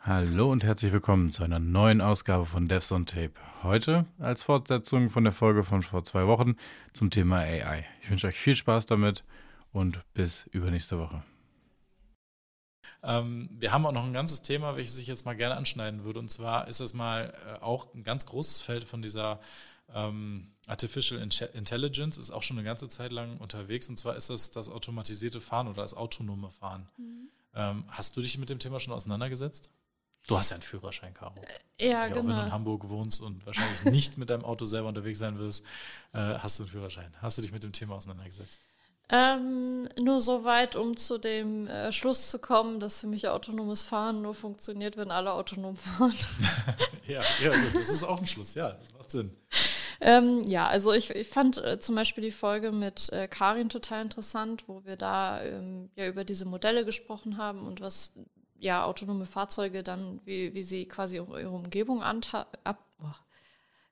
Hallo und herzlich willkommen zu einer neuen Ausgabe von Devs on Tape. Heute als Fortsetzung von der Folge von vor zwei Wochen zum Thema AI. Ich wünsche euch viel Spaß damit und bis übernächste Woche. Ähm, wir haben auch noch ein ganzes Thema, welches ich jetzt mal gerne anschneiden würde. Und zwar ist das mal äh, auch ein ganz großes Feld von dieser ähm, Artificial Intelligence, ist auch schon eine ganze Zeit lang unterwegs. Und zwar ist das das automatisierte Fahren oder das autonome Fahren. Mhm. Ähm, hast du dich mit dem Thema schon auseinandergesetzt? Du hast ja einen Führerschein, Caro. Äh, ja, genau. Auch wenn du in genau. Hamburg wohnst und wahrscheinlich nicht mit deinem Auto selber unterwegs sein wirst, äh, hast du einen Führerschein. Hast du dich mit dem Thema auseinandergesetzt? Ähm, nur so weit, um zu dem äh, Schluss zu kommen, dass für mich autonomes Fahren nur funktioniert, wenn alle autonom fahren. ja, ja, gut, das ist auch ein Schluss, ja, das macht Sinn. Ähm, ja, also ich, ich fand äh, zum Beispiel die Folge mit äh, Karin total interessant, wo wir da ähm, ja über diese Modelle gesprochen haben und was ja, autonome Fahrzeuge dann, wie, wie sie quasi ihre Umgebung ab,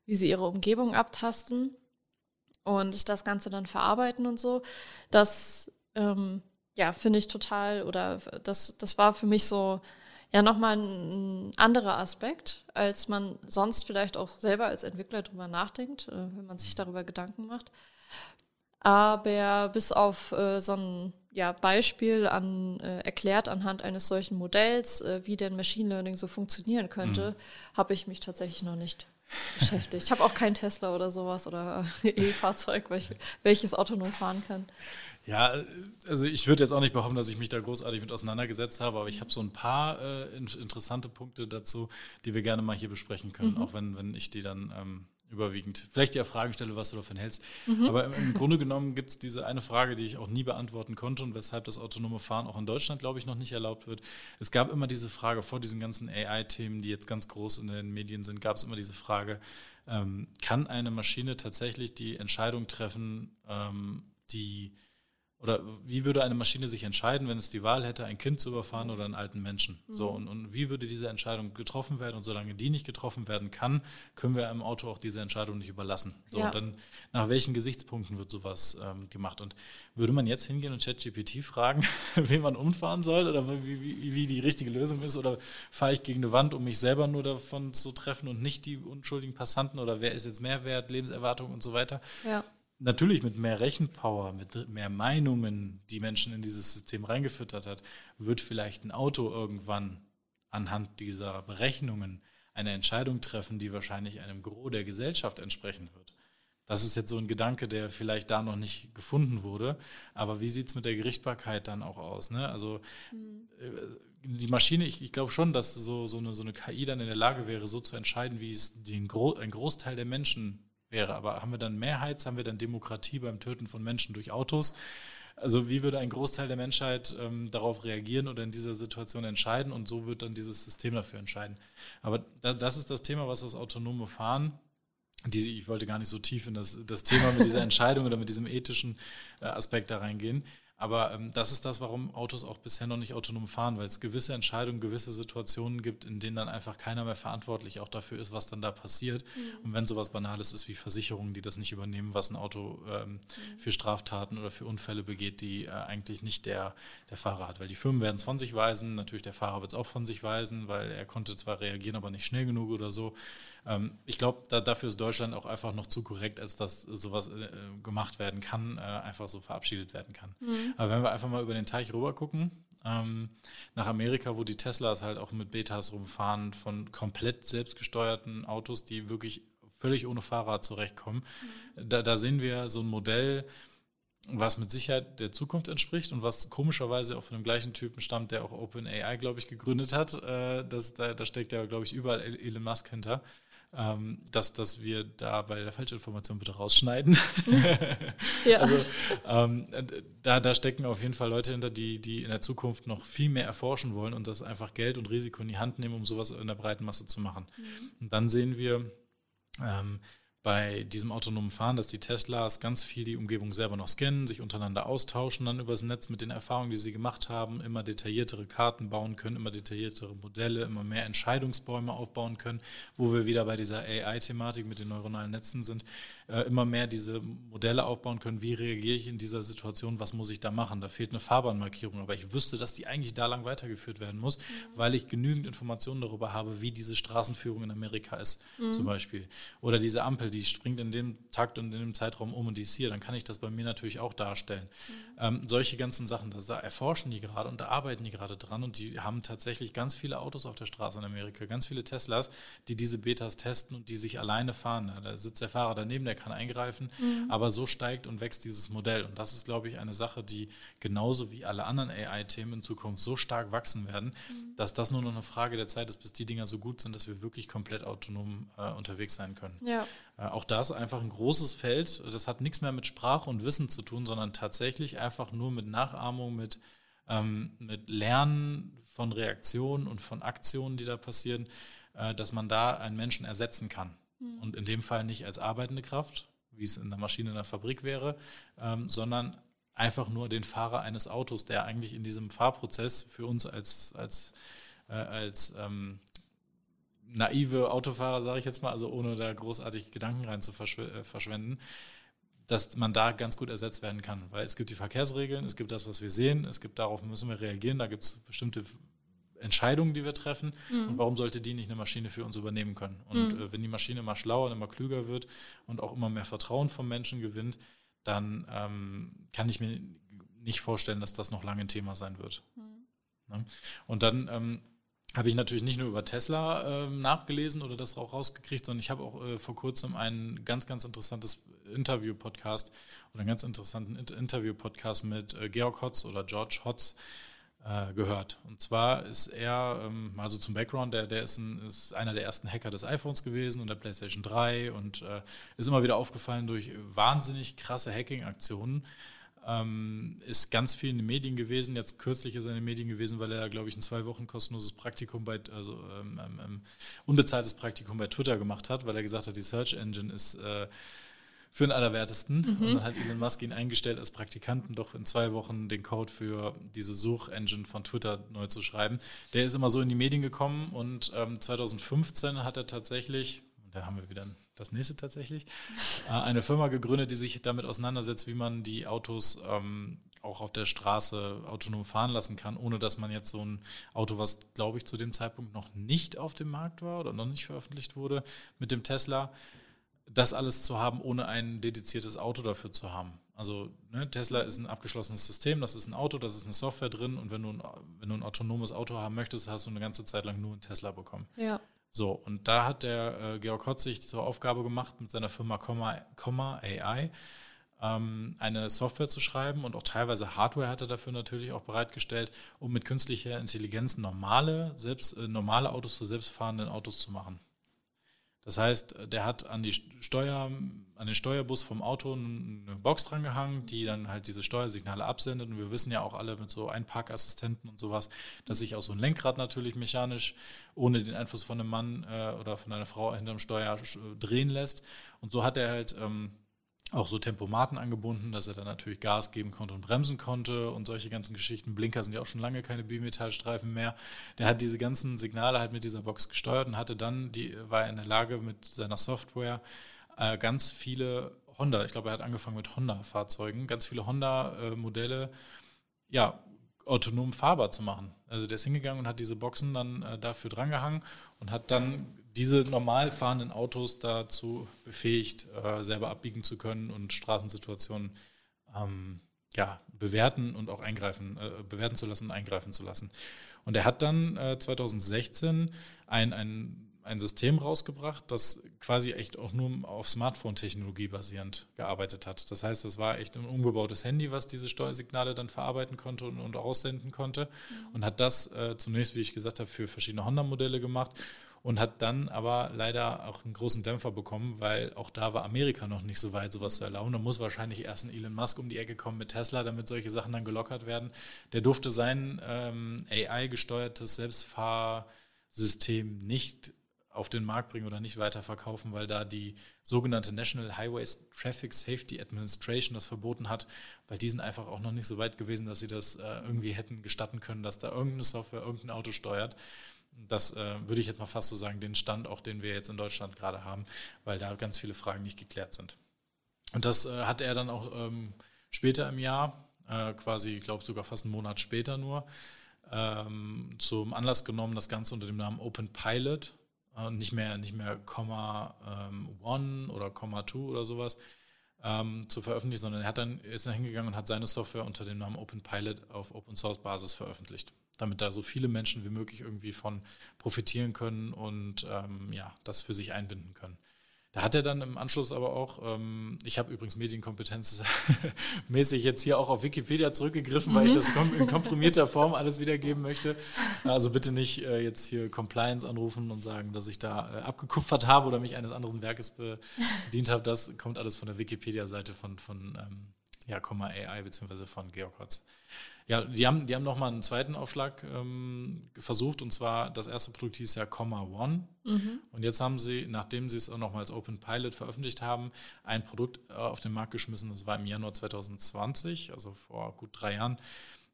wie sie ihre Umgebung abtasten und das Ganze dann verarbeiten und so. Das ähm, ja, finde ich total, oder das, das war für mich so ja nochmal ein, anderer Aspekt, als man sonst vielleicht auch selber als Entwickler drüber nachdenkt, äh, wenn man sich darüber Gedanken macht. Aber bis auf äh, so ein ja, Beispiel an, äh, erklärt anhand eines solchen Modells, äh, wie denn Machine Learning so funktionieren könnte, mhm. habe ich mich tatsächlich noch nicht beschäftigt. Ich habe auch kein Tesla oder sowas oder E-Fahrzeug, welches autonom fahren kann. Ja, also ich würde jetzt auch nicht behaupten, dass ich mich da großartig mit auseinandergesetzt habe, aber ich habe so ein paar äh, interessante Punkte dazu, die wir gerne mal hier besprechen können, mhm. auch wenn, wenn ich die dann ähm, überwiegend. Vielleicht dir Fragen stelle, was du davon hältst. Mhm. Aber im, im, Grunde genommen gibt es diese eine Frage, die ich auch nie beantworten konnte und weshalb das autonome Fahren auch in Deutschland, glaube ich, noch nicht erlaubt wird. Es gab immer diese Frage, vor diesen ganzen AI-Themen, die jetzt ganz groß in den Medien sind, gab es immer diese Frage, ähm, kann eine Maschine tatsächlich die Entscheidung treffen, ähm, die oder wie würde eine Maschine sich entscheiden, wenn es die Wahl hätte, ein Kind zu überfahren oder einen alten Menschen? Mhm. So, und, und wie würde diese Entscheidung getroffen werden? Und solange die nicht getroffen werden kann, können wir einem Auto auch diese Entscheidung nicht überlassen. So, ja. und dann nach welchen Gesichtspunkten wird sowas ähm, gemacht? Und würde man jetzt hingehen und ChatGPT fragen, wen man umfahren soll oder wie, wie, wie die richtige Lösung ist? Oder fahre ich gegen eine Wand, um mich selber nur davon zu treffen und nicht die unschuldigen Passanten? Oder wer ist jetzt Mehrwert, Lebenserwartung und so weiter? Ja natürlich mit mehr Rechenpower, mit mehr Meinungen, die Menschen in dieses System reingefüttert hat, wird vielleicht ein Auto irgendwann anhand dieser Berechnungen eine Entscheidung treffen, die wahrscheinlich einem Gros der Gesellschaft entsprechen wird. Das ist jetzt so ein Gedanke, der vielleicht da noch nicht gefunden wurde. Aber wie sieht es mit der Gerichtbarkeit dann auch aus? Ne? Also mhm. die Maschine, ich, ich glaube schon, dass so, so, eine, so eine KI dann in der Lage wäre, so zu entscheiden, wie es den Gro ein Großteil der Menschen wäre. Aber haben wir dann Mehrheits, haben wir dann Demokratie beim Töten von Menschen durch Autos? Also wie würde ein Großteil der Menschheit ähm, darauf reagieren oder in dieser Situation entscheiden? Und so wird dann dieses System dafür entscheiden. Aber da, das ist das Thema, was das autonome Fahren die, ich wollte gar nicht so tief in das, das Thema mit dieser Entscheidung oder mit diesem ethischen äh, Aspekt da reingehen. Aber ähm, das ist das, warum Autos auch bisher noch nicht autonom fahren, weil es gewisse Entscheidungen, gewisse Situationen gibt, in denen dann einfach keiner mehr verantwortlich auch dafür ist, was dann da passiert. Mhm. Und wenn sowas Banales ist wie Versicherungen, die das nicht übernehmen, was ein Auto ähm, mhm. für Straftaten oder für Unfälle begeht, die äh, eigentlich nicht der, der Fahrer hat. Weil die Firmen werden es von sich weisen, natürlich der Fahrer wird es auch von sich weisen, weil er konnte zwar reagieren, aber nicht schnell genug oder so. Ähm, ich glaube, da, dafür ist Deutschland auch einfach noch zu korrekt, als dass sowas äh, gemacht werden kann, äh, einfach so verabschiedet werden kann. Mhm. Aber wenn wir einfach mal über den Teich rüber gucken, ähm, nach Amerika, wo die Teslas halt auch mit Betas rumfahren, von komplett selbstgesteuerten Autos, die wirklich völlig ohne Fahrrad zurechtkommen. Mhm. Da, da sehen wir so ein Modell, was mit Sicherheit der Zukunft entspricht und was komischerweise auch von dem gleichen Typen stammt, der auch OpenAI, glaube ich, gegründet hat. Äh, das, da, da steckt ja, glaube ich, überall Elon Musk hinter ähm, dass, dass wir da bei der Falschinformation bitte rausschneiden. ja. Also ähm, da, da stecken auf jeden Fall Leute hinter, die, die in der Zukunft noch viel mehr erforschen wollen und das einfach Geld und Risiko in die Hand nehmen, um sowas in der breiten Masse zu machen. Mhm. Und dann sehen wir, ähm, bei diesem autonomen Fahren, dass die Teslas ganz viel die Umgebung selber noch scannen, sich untereinander austauschen, dann übers Netz mit den Erfahrungen, die sie gemacht haben, immer detailliertere Karten bauen können, immer detailliertere Modelle, immer mehr Entscheidungsbäume aufbauen können, wo wir wieder bei dieser AI-Thematik mit den neuronalen Netzen sind, äh, immer mehr diese Modelle aufbauen können, wie reagiere ich in dieser Situation, was muss ich da machen. Da fehlt eine Fahrbahnmarkierung, aber ich wüsste, dass die eigentlich da lang weitergeführt werden muss, mhm. weil ich genügend Informationen darüber habe, wie diese Straßenführung in Amerika ist, mhm. zum Beispiel. Oder diese Ampel, die springt in dem Takt und in dem Zeitraum um und die ist hier, dann kann ich das bei mir natürlich auch darstellen. Mhm. Ähm, solche ganzen Sachen, da erforschen die gerade und da arbeiten die gerade dran und die haben tatsächlich ganz viele Autos auf der Straße in Amerika, ganz viele Teslas, die diese Betas testen und die sich alleine fahren. Da sitzt der Fahrer daneben, der kann eingreifen, mhm. aber so steigt und wächst dieses Modell und das ist, glaube ich, eine Sache, die genauso wie alle anderen AI-Themen in Zukunft so stark wachsen werden, mhm. dass das nur noch eine Frage der Zeit ist, bis die Dinger so gut sind, dass wir wirklich komplett autonom äh, unterwegs sein können. Ja. Äh, auch das einfach ein großes Feld. Das hat nichts mehr mit Sprache und Wissen zu tun, sondern tatsächlich einfach nur mit Nachahmung, mit, ähm, mit Lernen von Reaktionen und von Aktionen, die da passieren, äh, dass man da einen Menschen ersetzen kann. Mhm. Und in dem Fall nicht als arbeitende Kraft, wie es in der Maschine in der Fabrik wäre, ähm, sondern einfach nur den Fahrer eines Autos, der eigentlich in diesem Fahrprozess für uns als, als, äh, als ähm, naive Autofahrer, sage ich jetzt mal, also ohne da großartig Gedanken rein zu verschw äh, verschwenden, dass man da ganz gut ersetzt werden kann. Weil es gibt die Verkehrsregeln, es gibt das, was wir sehen, es gibt darauf müssen wir reagieren, da gibt es bestimmte Entscheidungen, die wir treffen. Mhm. Und warum sollte die nicht eine Maschine für uns übernehmen können? Und mhm. äh, wenn die Maschine immer schlauer und immer klüger wird und auch immer mehr Vertrauen vom Menschen gewinnt, dann ähm, kann ich mir nicht vorstellen, dass das noch lange ein Thema sein wird. Mhm. Ne? Und dann ähm, habe ich natürlich nicht nur über Tesla äh, nachgelesen oder das auch rausgekriegt, sondern ich habe auch äh, vor kurzem ein ganz, ganz interessantes Interview-Podcast oder einen ganz interessanten Interview-Podcast mit äh, Georg Hotz oder George Hotz äh, gehört. Und zwar ist er, ähm, also zum Background, der, der ist, ein, ist, einer der ersten Hacker des iPhones gewesen und der PlayStation 3 und äh, ist immer wieder aufgefallen durch wahnsinnig krasse Hacking-Aktionen. Ähm, ist ganz viel in den Medien gewesen. Jetzt kürzlich ist er in den Medien gewesen, weil er, glaube ich, ein zwei Wochen kostenloses Praktikum bei, also ähm, ähm, ähm, unbezahltes Praktikum bei Twitter gemacht hat, weil er gesagt hat, die Search Engine ist äh, für den Allerwertesten. Mhm. Und dann hat Elon Musk ihn eingestellt als Praktikanten, doch in zwei Wochen den Code für diese Suchengine von Twitter neu zu schreiben. Der ist immer so in die Medien gekommen und ähm, 2015 hat er tatsächlich, da haben wir wieder das nächste tatsächlich, äh, eine Firma gegründet, die sich damit auseinandersetzt, wie man die Autos ähm, auch auf der Straße autonom fahren lassen kann, ohne dass man jetzt so ein Auto, was glaube ich zu dem Zeitpunkt noch nicht auf dem Markt war oder noch nicht veröffentlicht wurde, mit dem Tesla, das alles zu haben, ohne ein dediziertes Auto dafür zu haben. Also ne, Tesla ist ein abgeschlossenes System, das ist ein Auto, das ist eine Software drin und wenn du, ein, wenn du ein autonomes Auto haben möchtest, hast du eine ganze Zeit lang nur einen Tesla bekommen. Ja. So, und da hat der äh, Georg Hotz sich zur Aufgabe gemacht, mit seiner Firma Comma, Comma AI ähm, eine Software zu schreiben und auch teilweise Hardware hat er dafür natürlich auch bereitgestellt, um mit künstlicher Intelligenz normale, selbst, äh, normale Autos zu selbstfahrenden Autos zu machen. Das heißt, der hat an die Steuer, an den Steuerbus vom Auto eine Box dran gehangen, die dann halt diese Steuersignale absendet. Und wir wissen ja auch alle mit so Einparkassistenten und sowas, dass sich auch so ein Lenkrad natürlich mechanisch ohne den Einfluss von einem Mann äh, oder von einer Frau hinterm Steuer äh, drehen lässt. Und so hat er halt ähm, auch so Tempomaten angebunden, dass er dann natürlich Gas geben konnte und bremsen konnte und solche ganzen Geschichten. Blinker sind ja auch schon lange keine Bimetallstreifen mehr. Der hat diese ganzen Signale halt mit dieser Box gesteuert und hatte dann, die war in der Lage mit seiner Software äh, ganz viele Honda, ich glaube, er hat angefangen mit Honda-Fahrzeugen, ganz viele Honda-Modelle, ja, autonom fahrbar zu machen. Also der ist hingegangen und hat diese Boxen dann äh, dafür drangehangen und hat dann diese normal fahrenden Autos dazu befähigt, äh, selber abbiegen zu können und Straßensituationen ähm, ja, bewerten und auch eingreifen, äh, bewerten zu lassen, eingreifen zu lassen. Und er hat dann äh, 2016 ein, ein, ein System rausgebracht, das quasi echt auch nur auf Smartphone-Technologie basierend gearbeitet hat. Das heißt, es war echt ein umgebautes Handy, was diese Steuersignale dann verarbeiten konnte und, und aussenden konnte. Mhm. Und hat das äh, zunächst, wie ich gesagt habe, für verschiedene Honda-Modelle gemacht und hat dann aber leider auch einen großen Dämpfer bekommen, weil auch da war Amerika noch nicht so weit, sowas zu erlauben. Da muss wahrscheinlich erst ein Elon Musk um die Ecke kommen mit Tesla, damit solche Sachen dann gelockert werden. Der durfte sein ähm, AI-gesteuertes Selbstfahrsystem nicht auf den Markt bringen oder nicht weiterverkaufen, weil da die sogenannte National Highways Traffic Safety Administration das verboten hat, weil die sind einfach auch noch nicht so weit gewesen, dass sie das äh, irgendwie hätten gestatten können, dass da irgendeine Software irgendein Auto steuert. Das äh, würde ich jetzt mal fast so sagen, den Stand auch, den wir jetzt in Deutschland gerade haben, weil da ganz viele Fragen nicht geklärt sind. Und das äh, hat er dann auch ähm, später im Jahr, äh, quasi, ich glaube sogar fast einen Monat später nur, ähm, zum Anlass genommen, das Ganze unter dem Namen Open Pilot äh, nicht mehr, nicht mehr Komma ähm, One oder Komma Two oder sowas ähm, zu veröffentlichen, sondern er hat dann, ist dann hingegangen und hat seine Software unter dem Namen Open Pilot auf Open Source Basis veröffentlicht, damit da so viele Menschen wie möglich irgendwie von profitieren können und ähm, ja, das für sich einbinden können. Da hat er dann im Anschluss aber auch, ähm, ich habe übrigens Medienkompetenz mäßig jetzt hier auch auf Wikipedia zurückgegriffen, mhm. weil ich mhm. das in komprimierter Form alles wiedergeben möchte. Also bitte nicht äh, jetzt hier Compliance anrufen und sagen, dass ich da äh, abgekupfert habe oder mich eines anderen Werkes bedient habe. Das kommt alles von der Wikipedia-Seite von, von ähm, ja, AI bzw. von Georg Hotz. Ja, die haben, die haben nochmal einen zweiten Aufschlag ähm, versucht und zwar das erste Produkt hieß ja Comma One. Mhm. Und jetzt haben sie, nachdem sie es auch nochmal als Open Pilot veröffentlicht haben, ein Produkt äh, auf den Markt geschmissen. Das war im Januar 2020, also vor gut drei Jahren,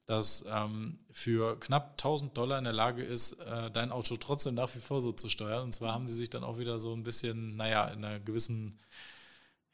das ähm, für knapp 1000 Dollar in der Lage ist, äh, dein Auto trotzdem nach wie vor so zu steuern. Und zwar haben sie sich dann auch wieder so ein bisschen, naja, in einer gewissen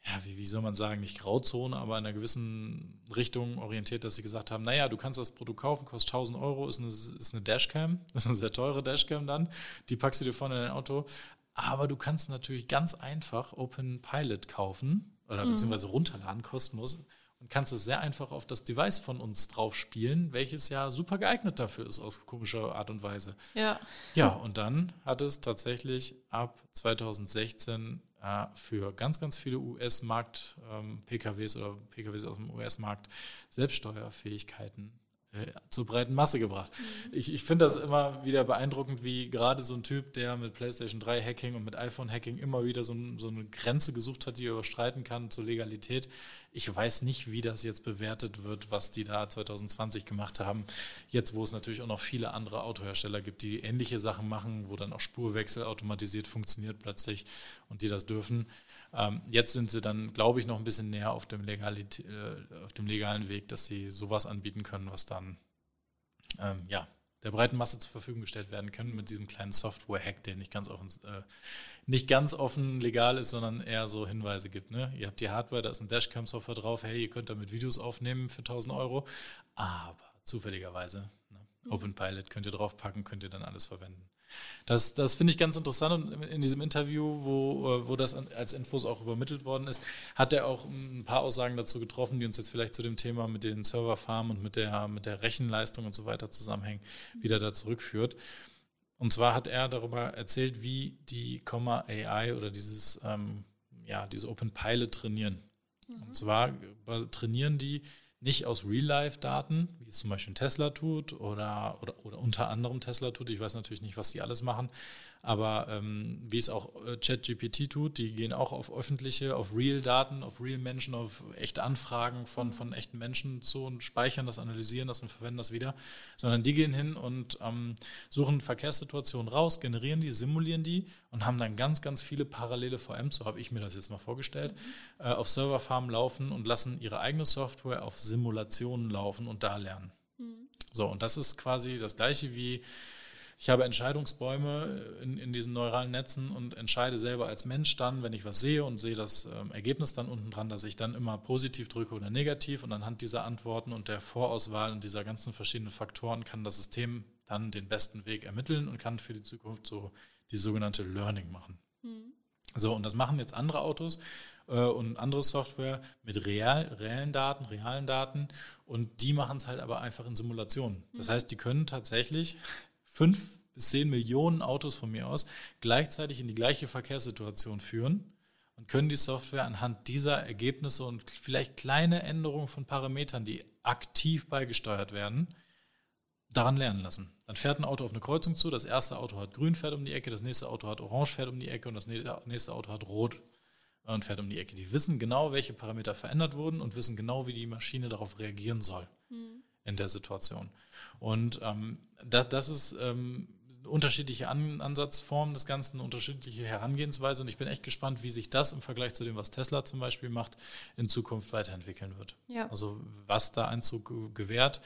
ja, wie, wie soll man sagen, nicht Grauzone, aber in einer gewissen Richtung orientiert, dass sie gesagt haben, naja, du kannst das Produkt kaufen, kostet 1000 Euro, ist eine, ist eine Dashcam, das ist eine sehr teure Dashcam dann, die packst du dir vorne in dein Auto, aber du kannst natürlich ganz einfach Open Pilot kaufen oder mhm. beziehungsweise runterladen, kostenlos und kannst es sehr einfach auf das Device von uns drauf spielen, welches ja super geeignet dafür ist, auf komische Art und Weise. Ja. Ja, und dann hat es tatsächlich ab 2016 äh, für ganz, ganz viele US-Markt-PKWs ähm, oder PKWs aus dem US-Markt Selbststeuerfähigkeiten äh, zur breiten Masse gebracht. Mhm. Ich, ich finde das immer wieder beeindruckend, wie gerade so ein Typ, der mit PlayStation 3 Hacking und mit iPhone Hacking immer wieder so, so eine Grenze gesucht hat, die er überstreiten kann zur Legalität, ich weiß nicht, wie das jetzt bewertet wird, was die da 2020 gemacht haben. Jetzt, wo es natürlich auch noch viele andere Autohersteller gibt, die ähnliche Sachen machen, wo dann auch Spurwechsel automatisiert funktioniert plötzlich und die das dürfen. Ähm, jetzt sind sie dann, glaube ich, noch ein bisschen näher auf dem, Legalit äh, auf dem legalen Weg, dass sie sowas anbieten können, was dann ähm, ja, der breiten Masse zur Verfügung gestellt werden kann mit diesem kleinen Software-Hack, der nicht ganz offen, äh, nicht ganz offen legal ist, sondern eher so Hinweise gibt. Ne? Ihr habt die Hardware, da ist ein Dashcam-Software drauf, hey, ihr könnt damit Videos aufnehmen für 1000 Euro, aber zufälligerweise, ne? Mhm. Open Pilot könnt ihr draufpacken, könnt ihr dann alles verwenden. Das, das finde ich ganz interessant und in diesem Interview, wo, äh, wo das als Infos auch übermittelt worden ist, hat er auch ein paar Aussagen dazu getroffen, die uns jetzt vielleicht zu dem Thema mit den Serverfarmen und mit der, mit der Rechenleistung und so weiter zusammenhängen, wieder da zurückführt. Und zwar hat er darüber erzählt, wie die Comma AI oder dieses, ähm, ja, diese Open Pilot trainieren. Mhm. Und zwar trainieren die nicht aus Real-Life-Daten, es zum Beispiel Tesla tut oder, oder, oder unter anderem Tesla tut. Ich weiß natürlich nicht, was die alles machen, aber ähm, wie es auch äh, ChatGPT tut, die gehen auch auf öffentliche, auf Real-Daten, auf Real-Menschen, auf echte Anfragen von, von echten Menschen zu und speichern das, analysieren das und verwenden das wieder. Sondern die gehen hin und ähm, suchen Verkehrssituationen raus, generieren die, simulieren die und haben dann ganz, ganz viele parallele VMs, so habe ich mir das jetzt mal vorgestellt, mhm. äh, auf Serverfarmen laufen und lassen ihre eigene Software auf Simulationen laufen und da lernen. So, und das ist quasi das gleiche wie ich habe Entscheidungsbäume in, in diesen neuralen Netzen und entscheide selber als Mensch dann, wenn ich was sehe und sehe das ähm, Ergebnis dann unten dran, dass ich dann immer positiv drücke oder negativ und anhand dieser Antworten und der Vorauswahl und dieser ganzen verschiedenen Faktoren kann das System dann den besten Weg ermitteln und kann für die Zukunft so die sogenannte Learning machen. Mhm. So, und das machen jetzt andere Autos und andere Software mit real, reellen Daten, realen Daten und die machen es halt aber einfach in Simulationen. Das mhm. heißt, die können tatsächlich fünf bis zehn Millionen Autos von mir aus gleichzeitig in die gleiche Verkehrssituation führen und können die Software anhand dieser Ergebnisse und vielleicht kleine Änderungen von Parametern, die aktiv beigesteuert werden, daran lernen lassen. Dann fährt ein Auto auf eine Kreuzung zu, das erste Auto hat grün, fährt um die Ecke, das nächste Auto hat orange, fährt um die Ecke und das nächste Auto hat rot und fährt um die Ecke. Die wissen genau, welche Parameter verändert wurden und wissen genau, wie die Maschine darauf reagieren soll mhm. in der Situation. Und ähm, das, das ist ähm, unterschiedliche An Ansatzformen des Ganzen, unterschiedliche Herangehensweise und ich bin echt gespannt, wie sich das im Vergleich zu dem, was Tesla zum Beispiel macht, in Zukunft weiterentwickeln wird. Ja. Also was da Einzug gewährt,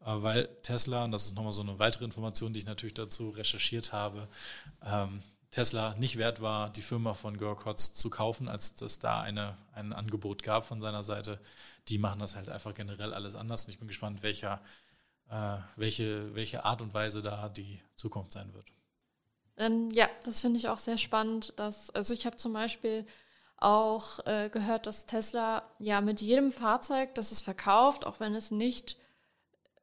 äh, weil Tesla, und das ist nochmal so eine weitere Information, die ich natürlich dazu recherchiert habe, ähm, Tesla nicht wert war, die Firma von Georg Hotz zu kaufen, als das da eine, ein Angebot gab von seiner Seite. Die machen das halt einfach generell alles anders und ich bin gespannt, welcher äh, welche, welche Art und Weise da die Zukunft sein wird. Ähm, ja, das finde ich auch sehr spannend. Dass, also ich habe zum Beispiel auch äh, gehört, dass Tesla ja mit jedem Fahrzeug, das es verkauft, auch wenn es nicht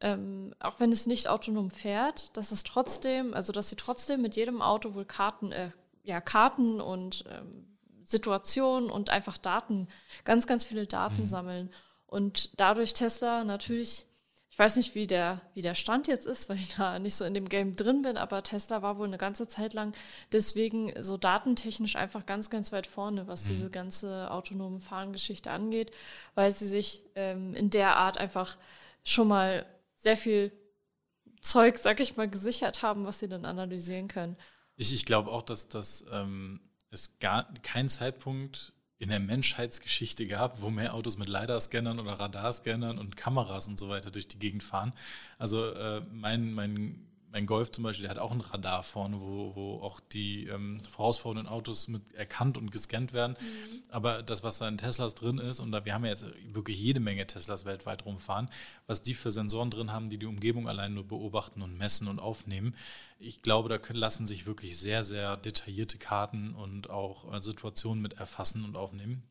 ähm, auch wenn es nicht autonom fährt, dass es trotzdem, also dass sie trotzdem mit jedem Auto wohl Karten, äh, ja, Karten und ähm, Situationen und einfach Daten, ganz, ganz viele Daten mhm. sammeln. Und dadurch Tesla natürlich ich weiß nicht, wie der, wie der Stand jetzt ist, weil ich da nicht so in dem Game drin bin, aber Tesla war wohl eine ganze Zeit lang deswegen so datentechnisch einfach ganz, ganz weit vorne, was mhm. diese ganze autonome Fahrengeschichte angeht, weil sie sich ähm, in der Art einfach schon mal sehr viel Zeug, sag ich mal, gesichert haben, was sie dann analysieren können. Ich, ich glaube auch, dass das ähm, es gar kein Zeitpunkt in der Menschheitsgeschichte gab, wo mehr Autos mit LiDAR-Scannern oder Radarscannern und Kameras und so weiter durch die Gegend fahren. Also äh, mein, mein mein Golf zum Beispiel, der hat auch ein Radar vorne, wo, wo auch die ähm, vorausfahrenden Autos mit erkannt und gescannt werden. Mhm. Aber das, was da in Teslas drin ist, und da, wir haben ja jetzt wirklich jede Menge Teslas weltweit rumfahren, was die für Sensoren drin haben, die die Umgebung allein nur beobachten und messen und aufnehmen, ich glaube, da können, lassen sich wirklich sehr, sehr detaillierte Karten und auch äh, Situationen mit erfassen und aufnehmen.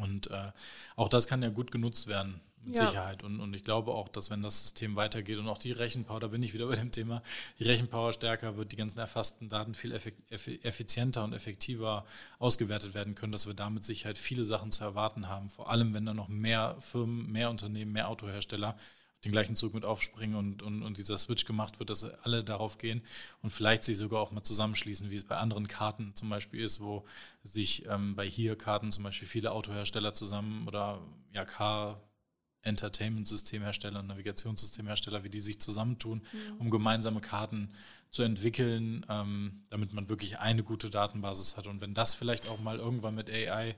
Und äh, auch das kann ja gut genutzt werden mit ja. Sicherheit. Und, und ich glaube auch, dass wenn das System weitergeht und auch die Rechenpower, da bin ich wieder bei dem Thema, die Rechenpower stärker wird, die ganzen erfassten Daten viel effizienter und effektiver ausgewertet werden können, dass wir damit Sicherheit viele Sachen zu erwarten haben. Vor allem, wenn da noch mehr Firmen, mehr Unternehmen, mehr Autohersteller auf den gleichen Zug mit aufspringen und, und, und dieser Switch gemacht wird, dass alle darauf gehen und vielleicht sich sogar auch mal zusammenschließen, wie es bei anderen Karten zum Beispiel ist, wo sich ähm, bei hier Karten zum Beispiel viele Autohersteller zusammen oder ja, Car Entertainment-Systemhersteller und Navigationssystemhersteller, wie die sich zusammentun, mhm. um gemeinsame Karten zu entwickeln, ähm, damit man wirklich eine gute Datenbasis hat. Und wenn das vielleicht auch mal irgendwann mit AI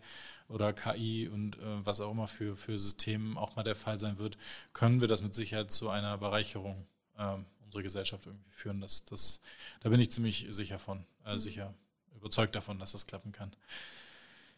oder KI und äh, was auch immer für, für Systemen auch mal der Fall sein wird, können wir das mit Sicherheit zu einer Bereicherung äh, unserer Gesellschaft irgendwie führen. Das, das, da bin ich ziemlich sicher von, äh, mhm. sicher überzeugt davon, dass das klappen kann.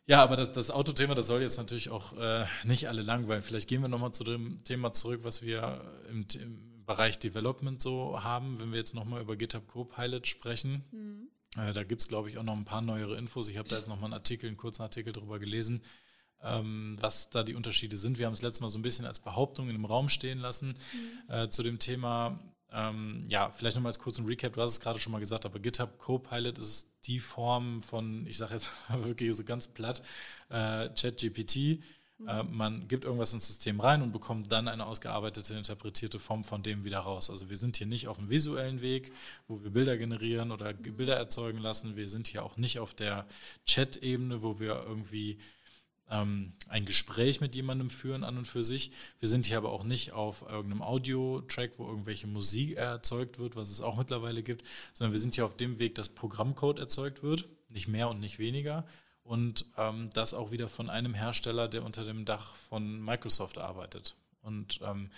Ja, aber das, das Autothema, das soll jetzt natürlich auch äh, nicht alle langweilen. Vielleicht gehen wir nochmal zu dem Thema zurück, was wir im, im, Bereich Development so haben, wenn wir jetzt nochmal über GitHub Copilot sprechen. Mhm. Äh, da gibt es, glaube ich, auch noch ein paar neuere Infos. Ich habe da jetzt nochmal einen Artikel, einen kurzen Artikel drüber gelesen, ähm, was da die Unterschiede sind. Wir haben es letztes Mal so ein bisschen als Behauptung in dem Raum stehen lassen mhm. äh, zu dem Thema. Ähm, ja, vielleicht nochmal als kurzen Recap. Du hast es gerade schon mal gesagt, aber GitHub Copilot ist die Form von, ich sage jetzt wirklich so ganz platt, äh, ChatGPT. Mhm. Äh, man gibt irgendwas ins System rein und bekommt dann eine ausgearbeitete, interpretierte Form von dem wieder raus. Also wir sind hier nicht auf dem visuellen Weg, wo wir Bilder generieren oder mhm. Bilder erzeugen lassen. Wir sind hier auch nicht auf der Chat-Ebene, wo wir irgendwie ähm, ein Gespräch mit jemandem führen an und für sich. Wir sind hier aber auch nicht auf irgendeinem Audio-Track, wo irgendwelche Musik erzeugt wird, was es auch mittlerweile gibt, sondern wir sind hier auf dem Weg, dass Programmcode erzeugt wird, nicht mehr und nicht weniger. Und ähm, das auch wieder von einem Hersteller, der unter dem Dach von Microsoft arbeitet. Und ähm,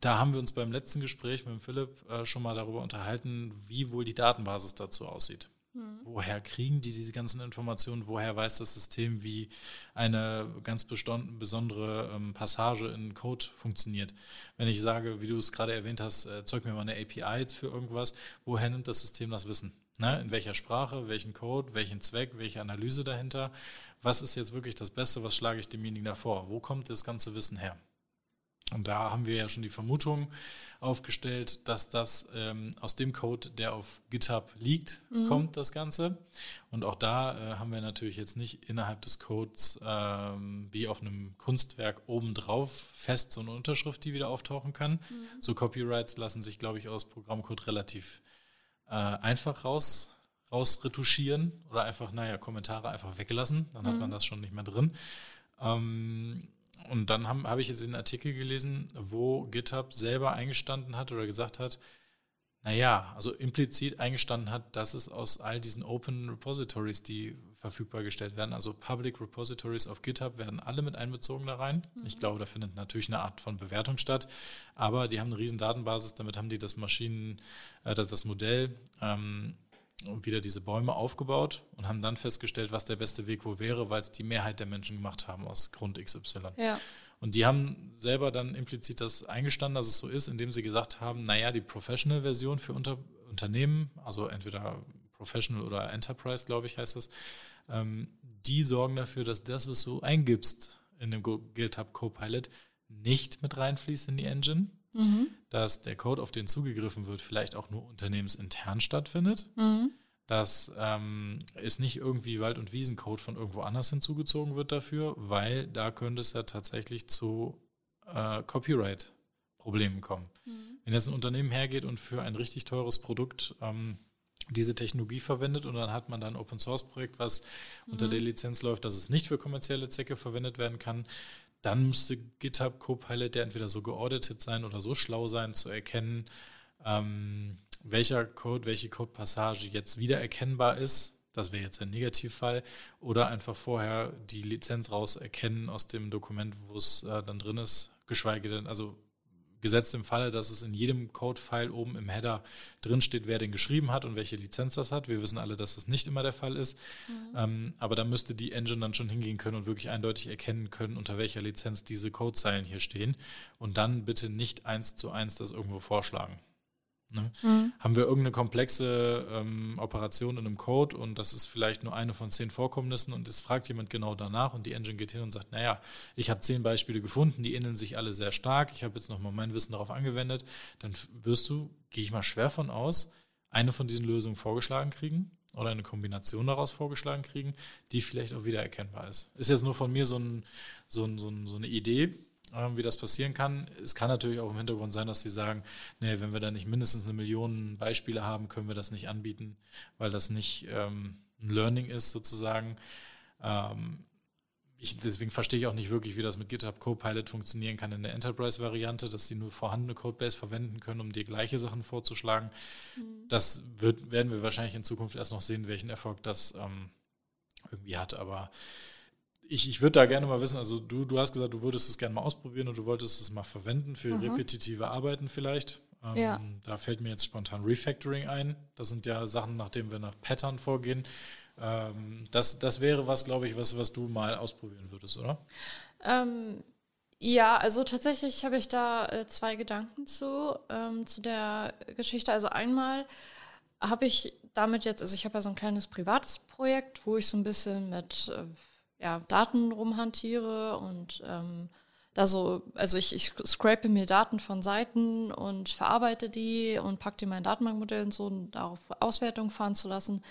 da haben wir uns beim letzten Gespräch mit Philipp äh, schon mal darüber unterhalten, wie wohl die Datenbasis dazu aussieht. Mhm. Woher kriegen die diese ganzen Informationen? Woher weiß das System, wie eine ganz besondere ähm, Passage in Code funktioniert? Wenn ich sage, wie du es gerade erwähnt hast, äh, zeig mir mal eine API für irgendwas, woher nimmt das System das Wissen? Ne? In welcher Sprache, welchen Code, welchen Zweck, welche Analyse dahinter? Was ist jetzt wirklich das Beste? Was schlage ich demjenigen davor? Wo kommt das ganze Wissen her? Und da haben wir ja schon die Vermutung aufgestellt, dass das ähm, aus dem Code, der auf GitHub liegt, mhm. kommt, das Ganze. Und auch da äh, haben wir natürlich jetzt nicht innerhalb des Codes ähm, wie auf einem Kunstwerk obendrauf fest so eine Unterschrift, die wieder auftauchen kann. Mhm. So Copyrights lassen sich, glaube ich, aus Programmcode relativ äh, einfach raus rausretuschieren oder einfach, naja, Kommentare einfach weggelassen, dann mhm. hat man das schon nicht mehr drin. Ähm, und dann habe hab ich jetzt den Artikel gelesen, wo GitHub selber eingestanden hat oder gesagt hat, naja, also implizit eingestanden hat, dass es aus all diesen Open Repositories, die verfügbar gestellt werden, also Public Repositories auf GitHub, werden alle mit einbezogen da rein. Mhm. Ich glaube, da findet natürlich eine Art von Bewertung statt, aber die haben eine riesen Datenbasis, damit haben die das Maschinen, äh, das, das Modell ähm, wieder diese Bäume aufgebaut und haben dann festgestellt, was der beste Weg wohl wäre, weil es die Mehrheit der Menschen gemacht haben aus Grund XY. Ja. Und die haben selber dann implizit das eingestanden, dass es so ist, indem sie gesagt haben, naja, die Professional-Version für Unter Unternehmen, also entweder Professional oder Enterprise, glaube ich, heißt das, ähm, die sorgen dafür, dass das, was du eingibst in dem GitHub Copilot, nicht mit reinfließt in die Engine, mhm. dass der Code, auf den zugegriffen wird, vielleicht auch nur unternehmensintern stattfindet. Mhm dass ähm, es nicht irgendwie Wald- und Wiesencode von irgendwo anders hinzugezogen wird dafür, weil da könnte es ja tatsächlich zu äh, Copyright-Problemen kommen. Mhm. Wenn jetzt ein Unternehmen hergeht und für ein richtig teures Produkt ähm, diese Technologie verwendet und dann hat man da ein Open-Source-Projekt, was mhm. unter der Lizenz läuft, dass es nicht für kommerzielle Zwecke verwendet werden kann, dann müsste GitHub Copilot der entweder so geauditet sein oder so schlau sein, zu erkennen, ähm, welcher Code, welche Codepassage jetzt wiedererkennbar ist. Das wäre jetzt der Negativfall. Oder einfach vorher die Lizenz raus erkennen aus dem Dokument, wo es äh, dann drin ist, geschweige denn, also gesetzt im Falle, dass es in jedem Code-File oben im Header drinsteht, wer den geschrieben hat und welche Lizenz das hat. Wir wissen alle, dass das nicht immer der Fall ist. Mhm. Ähm, aber da müsste die Engine dann schon hingehen können und wirklich eindeutig erkennen können, unter welcher Lizenz diese Codezeilen hier stehen. Und dann bitte nicht eins zu eins das irgendwo vorschlagen. Ne? Mhm. Haben wir irgendeine komplexe ähm, Operation in einem Code und das ist vielleicht nur eine von zehn Vorkommnissen und es fragt jemand genau danach und die Engine geht hin und sagt, naja, ich habe zehn Beispiele gefunden, die ähneln sich alle sehr stark, ich habe jetzt nochmal mein Wissen darauf angewendet, dann wirst du, gehe ich mal schwer von aus, eine von diesen Lösungen vorgeschlagen kriegen oder eine Kombination daraus vorgeschlagen kriegen, die vielleicht auch wieder erkennbar ist. Ist jetzt nur von mir so, ein, so, ein, so, ein, so eine Idee, wie das passieren kann. Es kann natürlich auch im Hintergrund sein, dass sie sagen, nee, wenn wir da nicht mindestens eine Million Beispiele haben, können wir das nicht anbieten, weil das nicht ähm, ein Learning ist sozusagen. Ähm, ich, deswegen verstehe ich auch nicht wirklich, wie das mit GitHub Copilot funktionieren kann in der Enterprise-Variante, dass sie nur vorhandene Codebase verwenden können, um dir gleiche Sachen vorzuschlagen. Mhm. Das wird, werden wir wahrscheinlich in Zukunft erst noch sehen, welchen Erfolg das ähm, irgendwie hat. Aber ich, ich würde da gerne mal wissen, also du, du hast gesagt, du würdest es gerne mal ausprobieren und du wolltest es mal verwenden für mhm. repetitive Arbeiten vielleicht. Ähm, ja. Da fällt mir jetzt spontan Refactoring ein. Das sind ja Sachen, nachdem wir nach Pattern vorgehen. Ähm, das, das wäre was, glaube ich, was, was du mal ausprobieren würdest, oder? Ähm, ja, also tatsächlich habe ich da äh, zwei Gedanken zu, ähm, zu der Geschichte. Also einmal habe ich damit jetzt, also ich habe ja so ein kleines privates Projekt, wo ich so ein bisschen mit äh, ja, Daten rumhantiere und ähm, da so, also ich, ich scrape mir Daten von Seiten und verarbeite die und packe die in mein Datenbankmodell und so, um darauf Auswertung fahren zu lassen.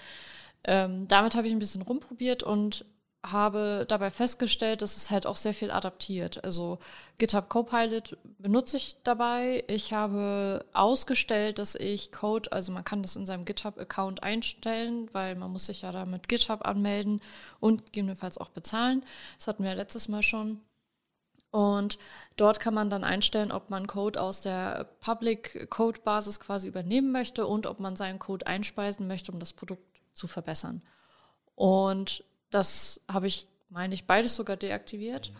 Ähm, damit habe ich ein bisschen rumprobiert und habe dabei festgestellt, dass es halt auch sehr viel adaptiert. Also GitHub Copilot benutze ich dabei. Ich habe ausgestellt, dass ich Code, also man kann das in seinem GitHub-Account einstellen, weil man muss sich ja da mit GitHub anmelden und gegebenenfalls auch bezahlen. Das hatten wir letztes Mal schon. Und dort kann man dann einstellen, ob man Code aus der Public Code Basis quasi übernehmen möchte und ob man seinen Code einspeisen möchte, um das Produkt zu verbessern. Und das habe ich, meine ich, beides sogar deaktiviert.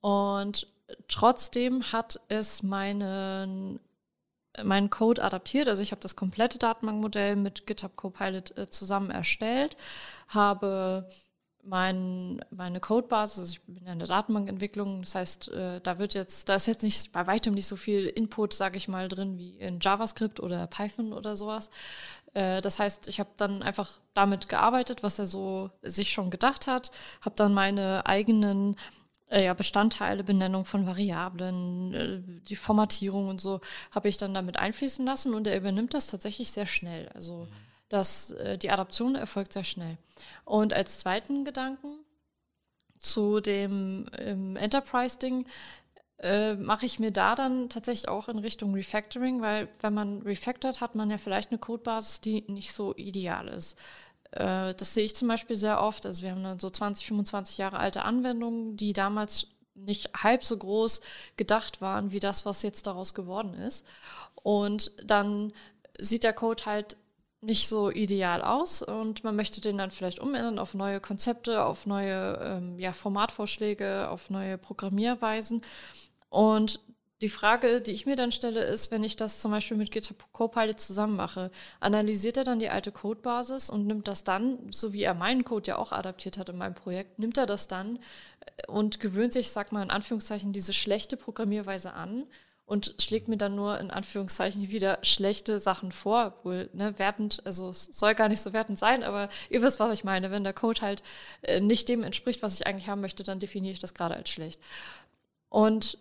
Und trotzdem hat es meinen, meinen Code adaptiert. Also ich habe das komplette Datenbankmodell mit GitHub Copilot äh, zusammen erstellt, habe mein, meine Codebasis, also ich bin ja in der Datenbankentwicklung, das heißt, äh, da wird jetzt, da ist jetzt nicht bei weitem nicht so viel Input, sage ich mal, drin wie in JavaScript oder Python oder sowas. Äh, das heißt, ich habe dann einfach damit gearbeitet, was er so sich schon gedacht hat, habe dann meine eigenen äh, ja, Bestandteile, Benennung von Variablen, äh, die Formatierung und so, habe ich dann damit einfließen lassen und er übernimmt das tatsächlich sehr schnell. Also das, äh, die Adaption erfolgt sehr schnell. Und als zweiten Gedanken zu dem ähm, Enterprise-Ding äh, mache ich mir da dann tatsächlich auch in Richtung Refactoring, weil wenn man refactort, hat man ja vielleicht eine Codebasis, die nicht so ideal ist. Äh, das sehe ich zum Beispiel sehr oft. Also wir haben dann so 20, 25 Jahre alte Anwendungen, die damals nicht halb so groß gedacht waren wie das, was jetzt daraus geworden ist. Und dann sieht der Code halt nicht so ideal aus und man möchte den dann vielleicht umändern auf neue Konzepte, auf neue ähm, ja, Formatvorschläge, auf neue Programmierweisen. Und die Frage, die ich mir dann stelle, ist, wenn ich das zum Beispiel mit GitHub Copilot zusammen mache, analysiert er dann die alte Codebasis und nimmt das dann, so wie er meinen Code ja auch adaptiert hat in meinem Projekt, nimmt er das dann äh, und gewöhnt sich, sag mal in Anführungszeichen, diese schlechte Programmierweise an und schlägt mir dann nur in Anführungszeichen wieder schlechte Sachen vor, wohl ne, wertend, also es soll gar nicht so wertend sein, aber ihr wisst, was ich meine. Wenn der Code halt äh, nicht dem entspricht, was ich eigentlich haben möchte, dann definiere ich das gerade als schlecht. Und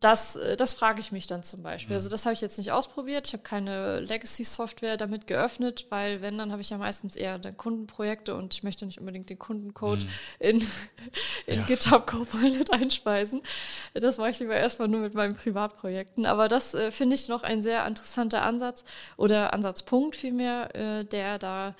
das, äh, das frage ich mich dann zum Beispiel. Also mhm. das habe ich jetzt nicht ausprobiert. Ich habe keine Legacy-Software damit geöffnet, weil wenn, dann habe ich ja meistens eher dann Kundenprojekte und ich möchte nicht unbedingt den Kundencode mhm. in, in ja. GitHub Copilot einspeisen. Das mache ich lieber erstmal nur mit meinen Privatprojekten. Aber das äh, finde ich noch ein sehr interessanter Ansatz oder Ansatzpunkt vielmehr, äh, der da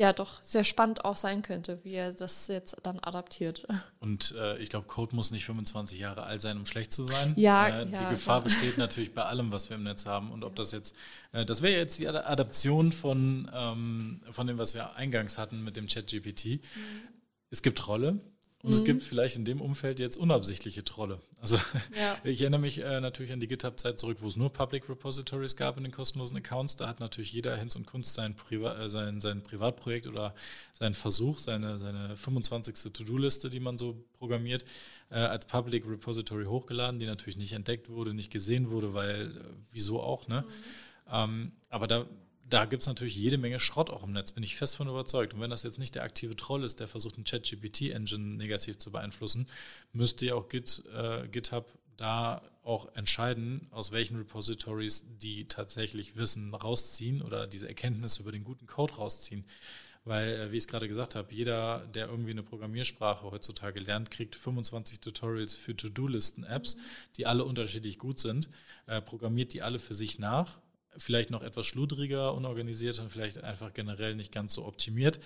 ja doch sehr spannend auch sein könnte, wie er das jetzt dann adaptiert. Und äh, ich glaube, Code muss nicht 25 Jahre alt sein, um schlecht zu sein. Ja, äh, die ja, Gefahr ja. besteht natürlich bei allem, was wir im Netz haben. Und ob das jetzt, äh, das wäre jetzt die Adaption von, ähm, von dem, was wir eingangs hatten mit dem Chat-GPT. Mhm. Es gibt Rolle, und mhm. es gibt vielleicht in dem Umfeld jetzt unabsichtliche Trolle. Also ja. ich erinnere mich äh, natürlich an die GitHub-Zeit zurück, wo es nur Public Repositories gab in den kostenlosen Accounts. Da hat natürlich jeder Hinz und Kunst sein, Priva äh, sein, sein Privatprojekt oder seinen Versuch, seine, seine 25. To-Do-Liste, die man so programmiert, äh, als Public Repository hochgeladen, die natürlich nicht entdeckt wurde, nicht gesehen wurde, weil äh, wieso auch, ne? Mhm. Ähm, aber da da gibt es natürlich jede Menge Schrott auch im Netz, bin ich fest von überzeugt. Und wenn das jetzt nicht der aktive Troll ist, der versucht, einen ChatGPT-Engine negativ zu beeinflussen, müsste ja auch Git, äh, GitHub da auch entscheiden, aus welchen Repositories die tatsächlich Wissen rausziehen oder diese Erkenntnisse über den guten Code rausziehen. Weil, äh, wie ich es gerade gesagt habe, jeder, der irgendwie eine Programmiersprache heutzutage lernt, kriegt 25 Tutorials für To-Do-Listen-Apps, die alle unterschiedlich gut sind, äh, programmiert die alle für sich nach vielleicht noch etwas schludriger, unorganisiert und vielleicht einfach generell nicht ganz so optimiert.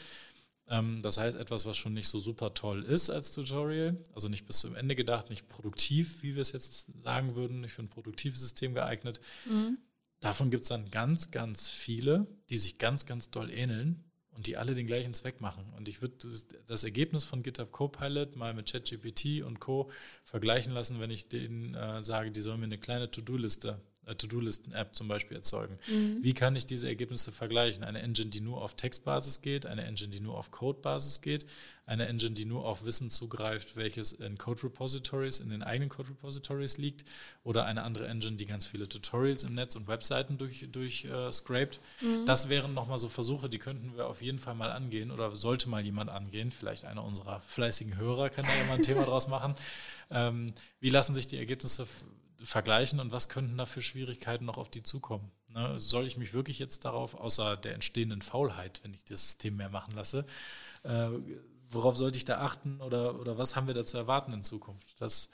Ähm, das heißt, etwas, was schon nicht so super toll ist als Tutorial, also nicht bis zum Ende gedacht, nicht produktiv, wie wir es jetzt sagen würden, nicht für ein produktives System geeignet. Mhm. Davon gibt es dann ganz, ganz viele, die sich ganz, ganz doll ähneln und die alle den gleichen Zweck machen. Und ich würde das, das, Ergebnis von GitHub Copilot mal mit ChatGPT und Co. vergleichen lassen, wenn ich denen äh, sage, die sollen mir eine kleine To-Do-Liste To-Do-Listen-App zum Beispiel erzeugen. Mhm. Wie kann ich diese Ergebnisse vergleichen? Eine Engine, die nur auf Textbasis geht, eine Engine, die nur auf Codebasis geht, eine Engine, die nur auf Wissen zugreift, welches in Code-Repositories, in den eigenen Code-Repositories liegt, oder eine andere Engine, die ganz viele Tutorials im Netz und Webseiten durch, durch äh. Mhm. Das wären nochmal so Versuche, die könnten wir auf jeden Fall mal angehen oder sollte mal jemand angehen. Vielleicht einer unserer fleißigen Hörer kann da ja mal ein Thema draus machen. Ähm, wie lassen sich die Ergebnisse vergleichen und was könnten da für Schwierigkeiten noch auf die zukommen? Ne? Soll ich mich wirklich jetzt darauf, außer der entstehenden Faulheit, wenn ich das System mehr machen lasse, äh, worauf sollte ich da achten oder, oder was haben wir da zu erwarten in Zukunft? Das,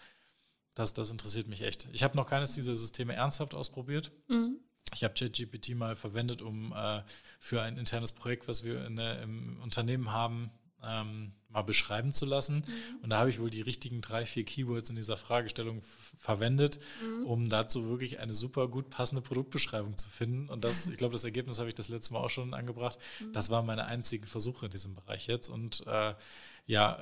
das, das interessiert mich echt. Ich habe noch keines dieser Systeme ernsthaft ausprobiert. Mhm. Ich habe ChatGPT mal verwendet, um äh, für ein internes Projekt, was wir in, im Unternehmen haben, ähm, mal beschreiben zu lassen. Mhm. Und da habe ich wohl die richtigen drei, vier Keywords in dieser Fragestellung verwendet, mhm. um dazu wirklich eine super gut passende Produktbeschreibung zu finden. Und das, ich glaube, das Ergebnis habe ich das letzte Mal auch schon angebracht. Mhm. Das waren meine einzigen Versuche in diesem Bereich jetzt. Und äh, ja,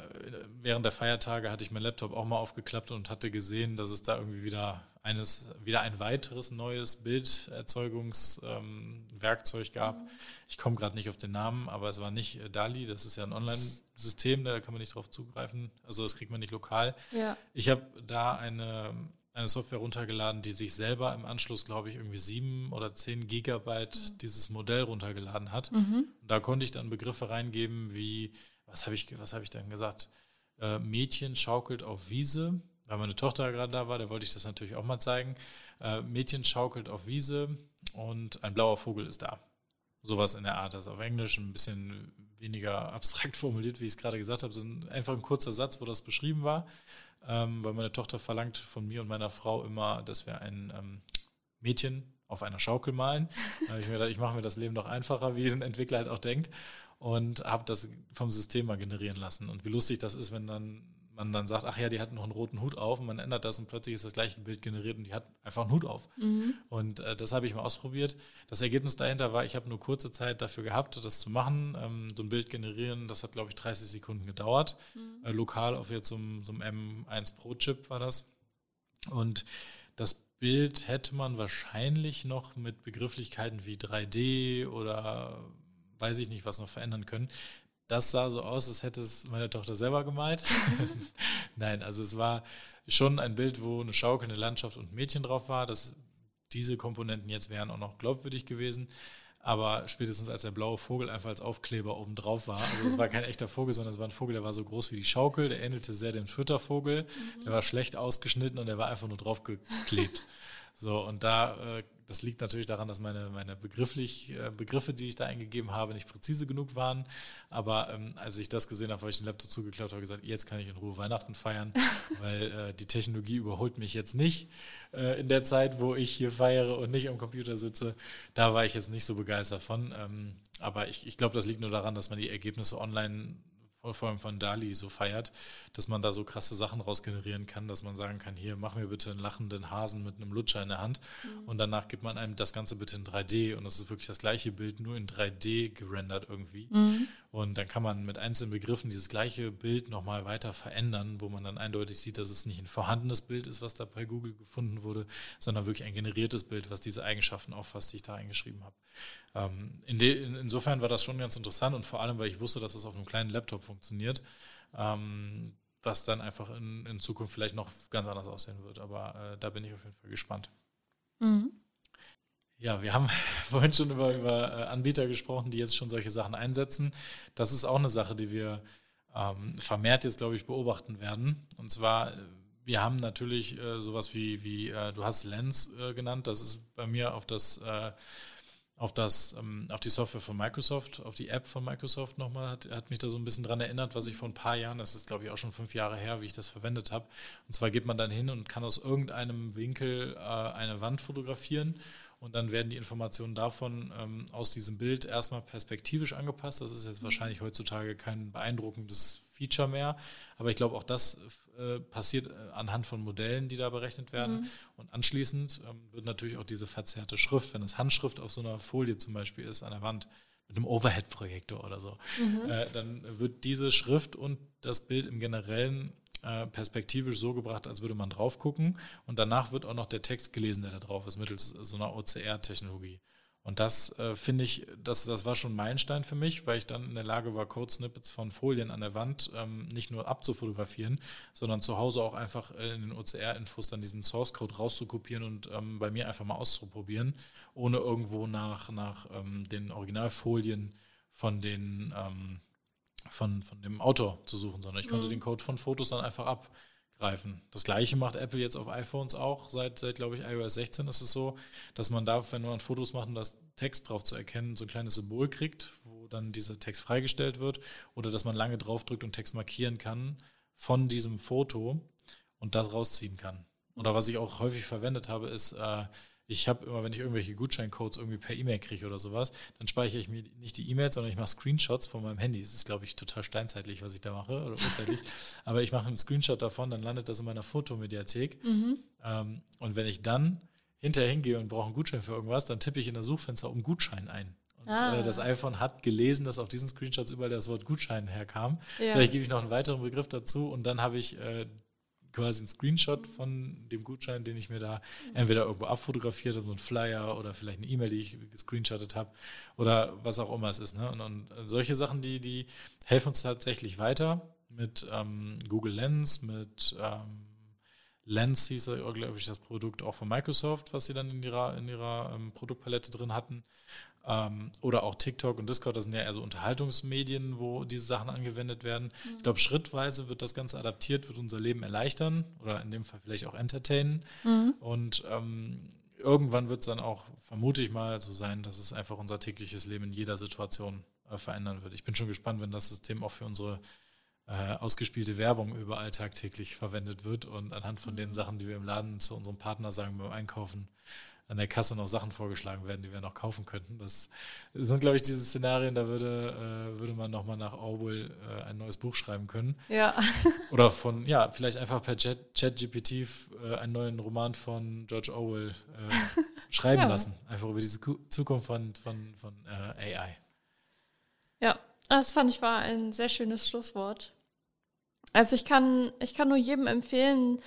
während der Feiertage hatte ich meinen Laptop auch mal aufgeklappt und hatte gesehen, dass es da irgendwie wieder eines, wieder ein weiteres neues Bilderzeugungswerkzeug ähm, gab. Mhm. Ich komme gerade nicht auf den Namen, aber es war nicht äh, DALI, das ist ja ein Online-System, da kann man nicht drauf zugreifen. Also das kriegt man nicht lokal. Ja. Ich habe da eine, eine Software runtergeladen, die sich selber im Anschluss, glaube ich, irgendwie sieben oder zehn Gigabyte mhm. dieses Modell runtergeladen hat. Mhm. da konnte ich dann Begriffe reingeben wie was habe ich, was ich dann gesagt? Äh, Mädchen schaukelt auf Wiese, weil meine Tochter gerade da war, da wollte ich das natürlich auch mal zeigen. Äh, Mädchen schaukelt auf Wiese und ein blauer Vogel ist da. Sowas in der Art, das ist auf Englisch ein bisschen weniger abstrakt formuliert, wie ich es gerade gesagt habe, so ein, einfach ein kurzer Satz, wo das beschrieben war, ähm, weil meine Tochter verlangt von mir und meiner Frau immer, dass wir ein ähm, Mädchen auf einer Schaukel malen. Da habe ich mir gedacht, ich mache mir das Leben doch einfacher, wie ein Entwickler halt auch denkt und habe das vom System mal generieren lassen. Und wie lustig das ist, wenn dann man dann sagt, ach ja, die hat noch einen roten Hut auf und man ändert das und plötzlich ist das gleiche Bild generiert und die hat einfach einen Hut auf. Mhm. Und äh, das habe ich mal ausprobiert. Das Ergebnis dahinter war, ich habe nur kurze Zeit dafür gehabt, das zu machen. Ähm, so ein Bild generieren, das hat, glaube ich, 30 Sekunden gedauert. Mhm. Äh, lokal auf jetzt so, so einem M1 Pro Chip war das. Und das Bild hätte man wahrscheinlich noch mit Begrifflichkeiten wie 3D oder weiß ich nicht, was noch verändern können das sah so aus, als hätte es meine Tochter selber gemalt. Nein, also es war schon ein Bild, wo eine schaukelnde Landschaft und ein Mädchen drauf war. Das, diese Komponenten jetzt wären auch noch glaubwürdig gewesen. Aber spätestens als der blaue Vogel einfach als Aufkleber oben drauf war, also es war kein echter Vogel, sondern es war ein Vogel, der war so groß wie die Schaukel, der ähnelte sehr dem Schwittervogel, mhm. der war schlecht ausgeschnitten und der war einfach nur draufgeklebt. So, und da äh, das liegt natürlich daran, dass meine, meine begrifflich, äh, Begriffe, die ich da eingegeben habe, nicht präzise genug waren. Aber ähm, als ich das gesehen habe, habe ich den Laptop zugeklaut und gesagt, jetzt kann ich in Ruhe Weihnachten feiern, weil äh, die Technologie überholt mich jetzt nicht äh, in der Zeit, wo ich hier feiere und nicht am Computer sitze. Da war ich jetzt nicht so begeistert von. Ähm, aber ich, ich glaube, das liegt nur daran, dass man die Ergebnisse online vor allem von Dali so feiert, dass man da so krasse Sachen rausgenerieren kann, dass man sagen kann, hier, mach mir bitte einen lachenden Hasen mit einem Lutscher in der Hand mhm. und danach gibt man einem das Ganze bitte in 3D und das ist wirklich das gleiche Bild, nur in 3D gerendert irgendwie. Mhm. Und dann kann man mit einzelnen Begriffen dieses gleiche Bild nochmal weiter verändern, wo man dann eindeutig sieht, dass es nicht ein vorhandenes Bild ist, was da bei Google gefunden wurde, sondern wirklich ein generiertes Bild, was diese Eigenschaften auffasst, die ich da eingeschrieben habe. Ähm, in insofern war das schon ganz interessant und vor allem, weil ich wusste, dass es das auf einem kleinen Laptop funktioniert, ähm, was dann einfach in, in, Zukunft vielleicht noch ganz anders aussehen wird. Aber äh, da bin ich auf jeden Fall gespannt. Mhm. Ja, wir haben vorhin schon über, über äh, Anbieter gesprochen, die jetzt schon solche Sachen einsetzen. Das ist auch eine Sache, die wir ähm, vermehrt jetzt, glaube ich, beobachten werden. Und zwar, wir haben natürlich äh, sowas wie, wie äh, du hast Lens äh, genannt, das ist bei mir auf das äh, auf das, ähm, auf die Software von Microsoft, auf die App von Microsoft nochmal, hat, hat mich da so ein bisschen dran erinnert, was ich vor ein paar Jahren, das ist glaube ich auch schon fünf Jahre her, wie ich das verwendet habe. Und zwar geht man dann hin und kann aus irgendeinem Winkel äh, eine Wand fotografieren und dann werden die Informationen davon ähm, aus diesem Bild erstmal perspektivisch angepasst. Das ist jetzt wahrscheinlich heutzutage kein beeindruckendes Feature mehr. Aber ich glaube, auch das äh, passiert äh, anhand von Modellen, die da berechnet werden. Mhm. Und anschließend ähm, wird natürlich auch diese verzerrte Schrift, wenn es Handschrift auf so einer Folie zum Beispiel ist an der Wand, mit einem Overhead-Projektor oder so, mhm. äh, dann wird diese Schrift und das Bild im Generellen äh, perspektivisch so gebracht, als würde man drauf gucken. Und danach wird auch noch der Text gelesen, der da drauf ist, mittels so einer OCR-Technologie. Und das äh, finde ich, das, das war schon ein Meilenstein für mich, weil ich dann in der Lage war, Code-Snippets von Folien an der Wand ähm, nicht nur abzufotografieren, sondern zu Hause auch einfach in den OCR-Infos dann diesen Source-Code rauszukopieren und ähm, bei mir einfach mal auszuprobieren, ohne irgendwo nach, nach ähm, den Originalfolien von den ähm, von, von dem Autor zu suchen, sondern ich konnte mhm. den Code von Fotos dann einfach ab greifen. Das gleiche macht Apple jetzt auf iPhones auch. Seit, seit glaube ich, iOS 16 ist es so, dass man da, wenn man Fotos macht, um das Text drauf zu erkennen, so ein kleines Symbol kriegt, wo dann dieser Text freigestellt wird. Oder dass man lange draufdrückt und Text markieren kann von diesem Foto und das rausziehen kann. Oder was ich auch häufig verwendet habe, ist, äh, ich habe immer, wenn ich irgendwelche Gutscheincodes irgendwie per E-Mail kriege oder sowas, dann speichere ich mir nicht die E-Mails, sondern ich mache Screenshots von meinem Handy. Das ist, glaube ich, total steinzeitlich, was ich da mache, oder urzeitlich. Aber ich mache einen Screenshot davon, dann landet das in meiner Fotomediathek. Mhm. Ähm, und wenn ich dann hinterher hingehe und brauche einen Gutschein für irgendwas, dann tippe ich in das Suchfenster um Gutschein ein. Und ah. äh, das iPhone hat gelesen, dass auf diesen Screenshots überall das Wort Gutschein herkam. Ja. Vielleicht gebe ich noch einen weiteren Begriff dazu und dann habe ich äh, quasi einen Screenshot von dem Gutschein, den ich mir da entweder irgendwo abfotografiert habe, so ein Flyer oder vielleicht eine E-Mail, die ich gescreenshottet habe oder was auch immer es ist. Ne? Und, und, solche Sachen, die, die helfen uns tatsächlich weiter mit ähm, Google Lens, mit ähm, Lens hieß, glaube ich, das Produkt auch von Microsoft, was sie dann in ihrer, in ihrer ähm, Produktpalette drin hatten. Ähm, oder auch TikTok und Discord, das sind ja eher so Unterhaltungsmedien, wo diese Sachen angewendet werden. Mhm. Ich glaube, schrittweise wird das Ganze adaptiert, wird unser Leben erleichtern oder in dem Fall vielleicht auch entertainen. Mhm. Und ähm, irgendwann wird es dann auch, vermute ich mal, so sein, dass es einfach unser tägliches Leben in jeder Situation äh, verändern wird. Ich bin schon gespannt, wenn das System auch für unsere äh, ausgespielte Werbung überall tagtäglich verwendet wird und anhand von mhm. den Sachen, die wir im Laden zu unserem Partner sagen beim Einkaufen, an der Kasse noch Sachen vorgeschlagen werden, die wir noch kaufen könnten. Das sind, glaube ich, diese Szenarien, da würde, äh, würde man nochmal nach Orwell äh, ein neues Buch schreiben können. Ja. Oder von, ja, vielleicht einfach per ChatGPT äh, einen neuen Roman von George Orwell äh, schreiben ja. lassen. Einfach über diese Zukunft von, von, von äh, AI. Ja, das fand ich war ein sehr schönes Schlusswort. Also ich kann, ich kann nur jedem empfehlen,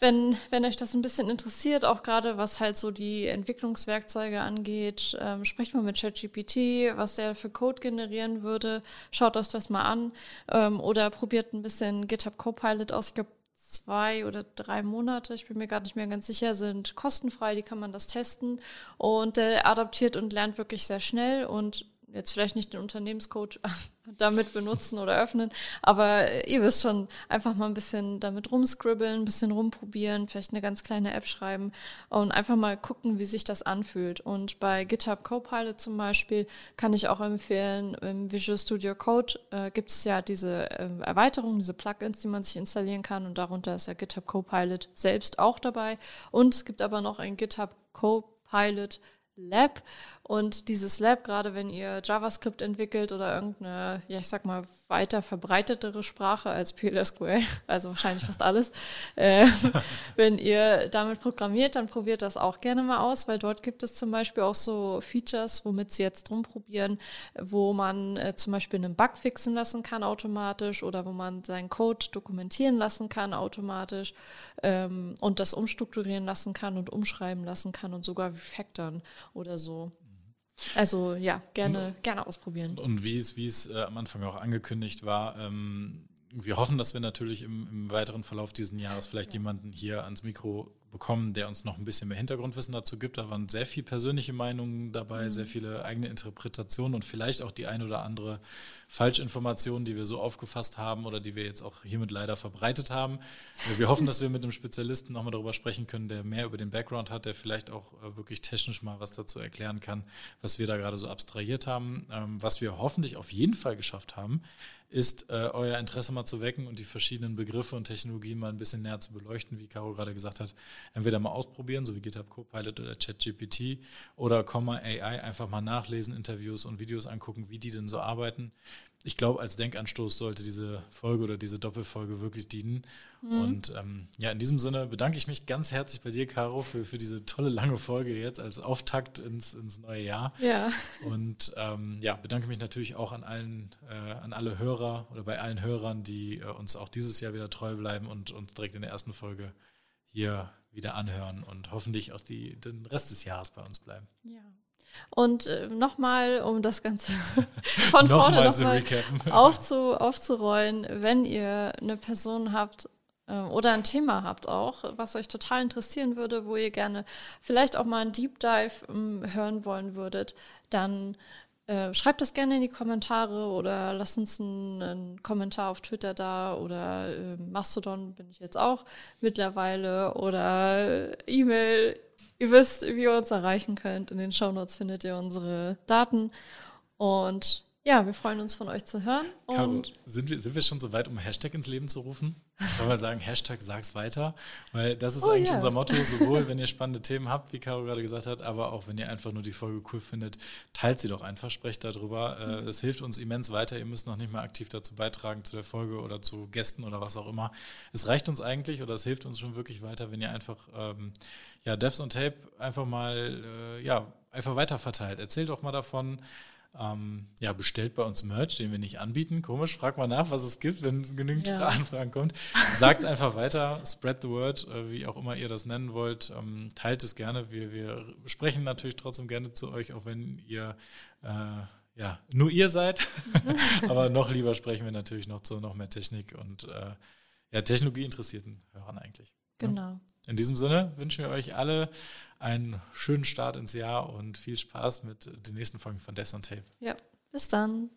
wenn, wenn euch das ein bisschen interessiert, auch gerade was halt so die Entwicklungswerkzeuge angeht, ähm, sprecht mal mit ChatGPT, was der für Code generieren würde. Schaut euch das mal an ähm, oder probiert ein bisschen GitHub Copilot aus. Ich glaube, zwei oder drei Monate, ich bin mir gar nicht mehr ganz sicher, sind kostenfrei, die kann man das testen und der adaptiert und lernt wirklich sehr schnell und jetzt vielleicht nicht den Unternehmenscode damit benutzen oder öffnen, aber ihr wisst schon, einfach mal ein bisschen damit rumscribbeln, ein bisschen rumprobieren, vielleicht eine ganz kleine App schreiben und einfach mal gucken, wie sich das anfühlt. Und bei GitHub Copilot zum Beispiel kann ich auch empfehlen, im Visual Studio Code äh, gibt es ja diese äh, Erweiterungen, diese Plugins, die man sich installieren kann und darunter ist ja GitHub Copilot selbst auch dabei. Und es gibt aber noch ein GitHub Copilot Lab und dieses Lab, gerade wenn ihr JavaScript entwickelt oder irgendeine, ja, ich sag mal, weiter verbreitetere Sprache als PLSQL, also wahrscheinlich fast alles, äh, wenn ihr damit programmiert, dann probiert das auch gerne mal aus, weil dort gibt es zum Beispiel auch so Features, womit sie jetzt drum probieren, wo man äh, zum Beispiel einen Bug fixen lassen kann automatisch oder wo man seinen Code dokumentieren lassen kann automatisch ähm, und das umstrukturieren lassen kann und umschreiben lassen kann und sogar refactoren oder so. Also ja, gerne, und, gerne ausprobieren. Und wie es, wie es äh, am Anfang auch angekündigt war, ähm, wir hoffen, dass wir natürlich im, im weiteren Verlauf dieses Jahres vielleicht ja. jemanden hier ans Mikro bekommen, der uns noch ein bisschen mehr Hintergrundwissen dazu gibt. Da waren sehr viele persönliche Meinungen dabei, mhm. sehr viele eigene Interpretationen und vielleicht auch die ein oder andere Falschinformation, die wir so aufgefasst haben oder die wir jetzt auch hiermit leider verbreitet haben. Wir hoffen, dass wir mit einem Spezialisten nochmal darüber sprechen können, der mehr über den Background hat, der vielleicht auch äh, wirklich technisch mal was dazu erklären kann, was wir da gerade so abstrahiert haben. Ähm, was wir hoffentlich auf jeden Fall geschafft haben, ist, äh, euer Interesse mal zu wecken und die verschiedenen Begriffe und Technologien mal ein bisschen näher zu beleuchten, wie Caro gerade gesagt hat. Entweder mal ausprobieren, so wie GitHub Copilot oder ChatGPT, oder Comma AI einfach mal nachlesen, Interviews und Videos angucken, wie die denn so arbeiten ich glaube, als Denkanstoß sollte diese Folge oder diese Doppelfolge wirklich dienen. Mhm. Und ähm, ja, in diesem Sinne bedanke ich mich ganz herzlich bei dir, Caro, für, für diese tolle lange Folge jetzt als Auftakt ins, ins neue Jahr. Ja. Und ähm, ja, bedanke mich natürlich auch an allen, äh, an alle Hörer oder bei allen Hörern, die äh, uns auch dieses Jahr wieder treu bleiben und uns direkt in der ersten Folge hier wieder anhören und hoffentlich auch die, den Rest des Jahres bei uns bleiben. Ja. Und äh, nochmal, um das Ganze von vorne nochmal aufzu, aufzurollen, wenn ihr eine Person habt äh, oder ein Thema habt auch, was euch total interessieren würde, wo ihr gerne vielleicht auch mal einen Deep Dive äh, hören wollen würdet, dann äh, schreibt das gerne in die Kommentare oder lasst uns einen, einen Kommentar auf Twitter da oder äh, Mastodon bin ich jetzt auch mittlerweile oder E-Mail Ihr wisst, wie ihr uns erreichen könnt. In den Shownotes findet ihr unsere Daten. Und ja, wir freuen uns von euch zu hören. Caro, sind, wir, sind wir schon so weit, um Hashtag ins Leben zu rufen? Wollen wir sagen, Hashtag sag's weiter? Weil das ist oh, eigentlich yeah. unser Motto, sowohl wenn ihr spannende Themen habt, wie Caro gerade gesagt hat, aber auch wenn ihr einfach nur die Folge cool findet, teilt sie doch einfach, sprecht darüber. Äh, es hilft uns immens weiter. Ihr müsst noch nicht mal aktiv dazu beitragen zu der Folge oder zu Gästen oder was auch immer. Es reicht uns eigentlich oder es hilft uns schon wirklich weiter, wenn ihr einfach ähm, ja, Devs und Tape einfach mal, äh, ja, einfach weiterverteilt. Erzählt doch mal davon. Ähm, ja, bestellt bei uns Merch, den wir nicht anbieten. Komisch, fragt mal nach, was es gibt, wenn genügend ja. Anfragen kommt. Sagt einfach weiter, spread the word, äh, wie auch immer ihr das nennen wollt. Ähm, teilt es gerne. Wir, wir sprechen natürlich trotzdem gerne zu euch, auch wenn ihr äh, ja nur ihr seid. Aber noch lieber sprechen wir natürlich noch zu noch mehr Technik und äh, ja, Technologie interessierten Hörern eigentlich. Genau. In diesem Sinne wünschen wir euch alle einen schönen Start ins Jahr und viel Spaß mit den nächsten Folgen von Death on Tape. Ja, bis dann.